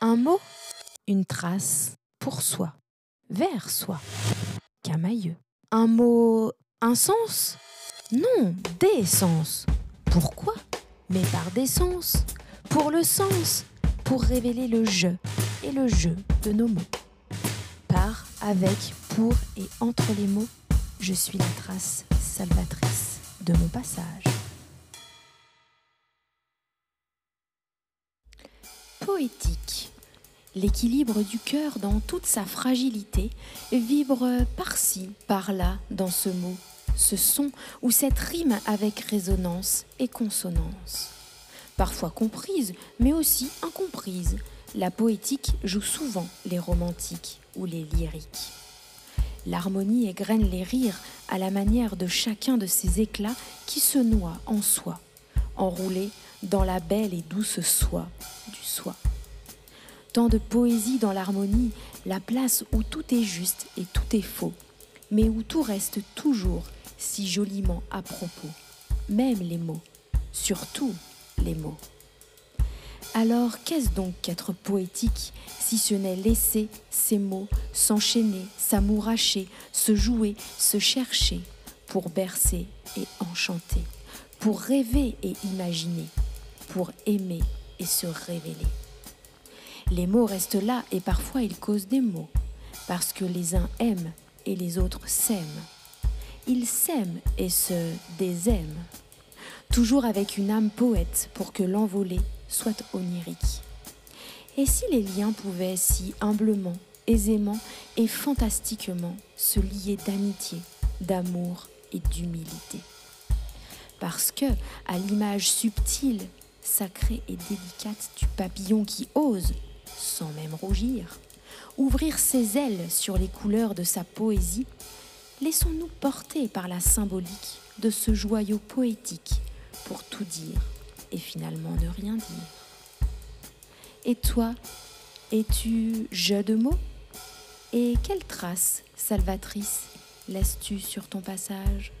Un mot, une trace pour soi, vers soi. Camailleux. Un mot, un sens? Non, des sens. Pourquoi? Mais par des sens. Pour le sens. Pour révéler le je et le jeu de nos mots. Par, avec, pour et entre les mots, je suis la trace salvatrice de mon passage. Poétique. L'équilibre du cœur dans toute sa fragilité vibre par-ci, par-là dans ce mot, ce son ou cette rime avec résonance et consonance. Parfois comprise, mais aussi incomprise, la poétique joue souvent les romantiques ou les lyriques. L'harmonie égrène les rires à la manière de chacun de ces éclats qui se noient en soi, enroulés dans la belle et douce soie du soi. De poésie dans l'harmonie, la place où tout est juste et tout est faux, mais où tout reste toujours si joliment à propos, même les mots, surtout les mots. Alors qu'est-ce donc qu'être poétique si ce n'est laisser ces mots s'enchaîner, s'amouracher, se jouer, se chercher pour bercer et enchanter, pour rêver et imaginer, pour aimer et se révéler? Les mots restent là et parfois ils causent des mots, parce que les uns aiment et les autres s'aiment. Ils s'aiment et se désaiment, toujours avec une âme poète pour que l'envolée soit onirique. Et si les liens pouvaient si humblement, aisément et fantastiquement se lier d'amitié, d'amour et d'humilité? Parce que, à l'image subtile, sacrée et délicate du papillon qui ose, sans même rougir, ouvrir ses ailes sur les couleurs de sa poésie, laissons-nous porter par la symbolique de ce joyau poétique pour tout dire et finalement ne rien dire. Et toi, es-tu jeu de mots? Et quelle trace salvatrice laisses-tu sur ton passage?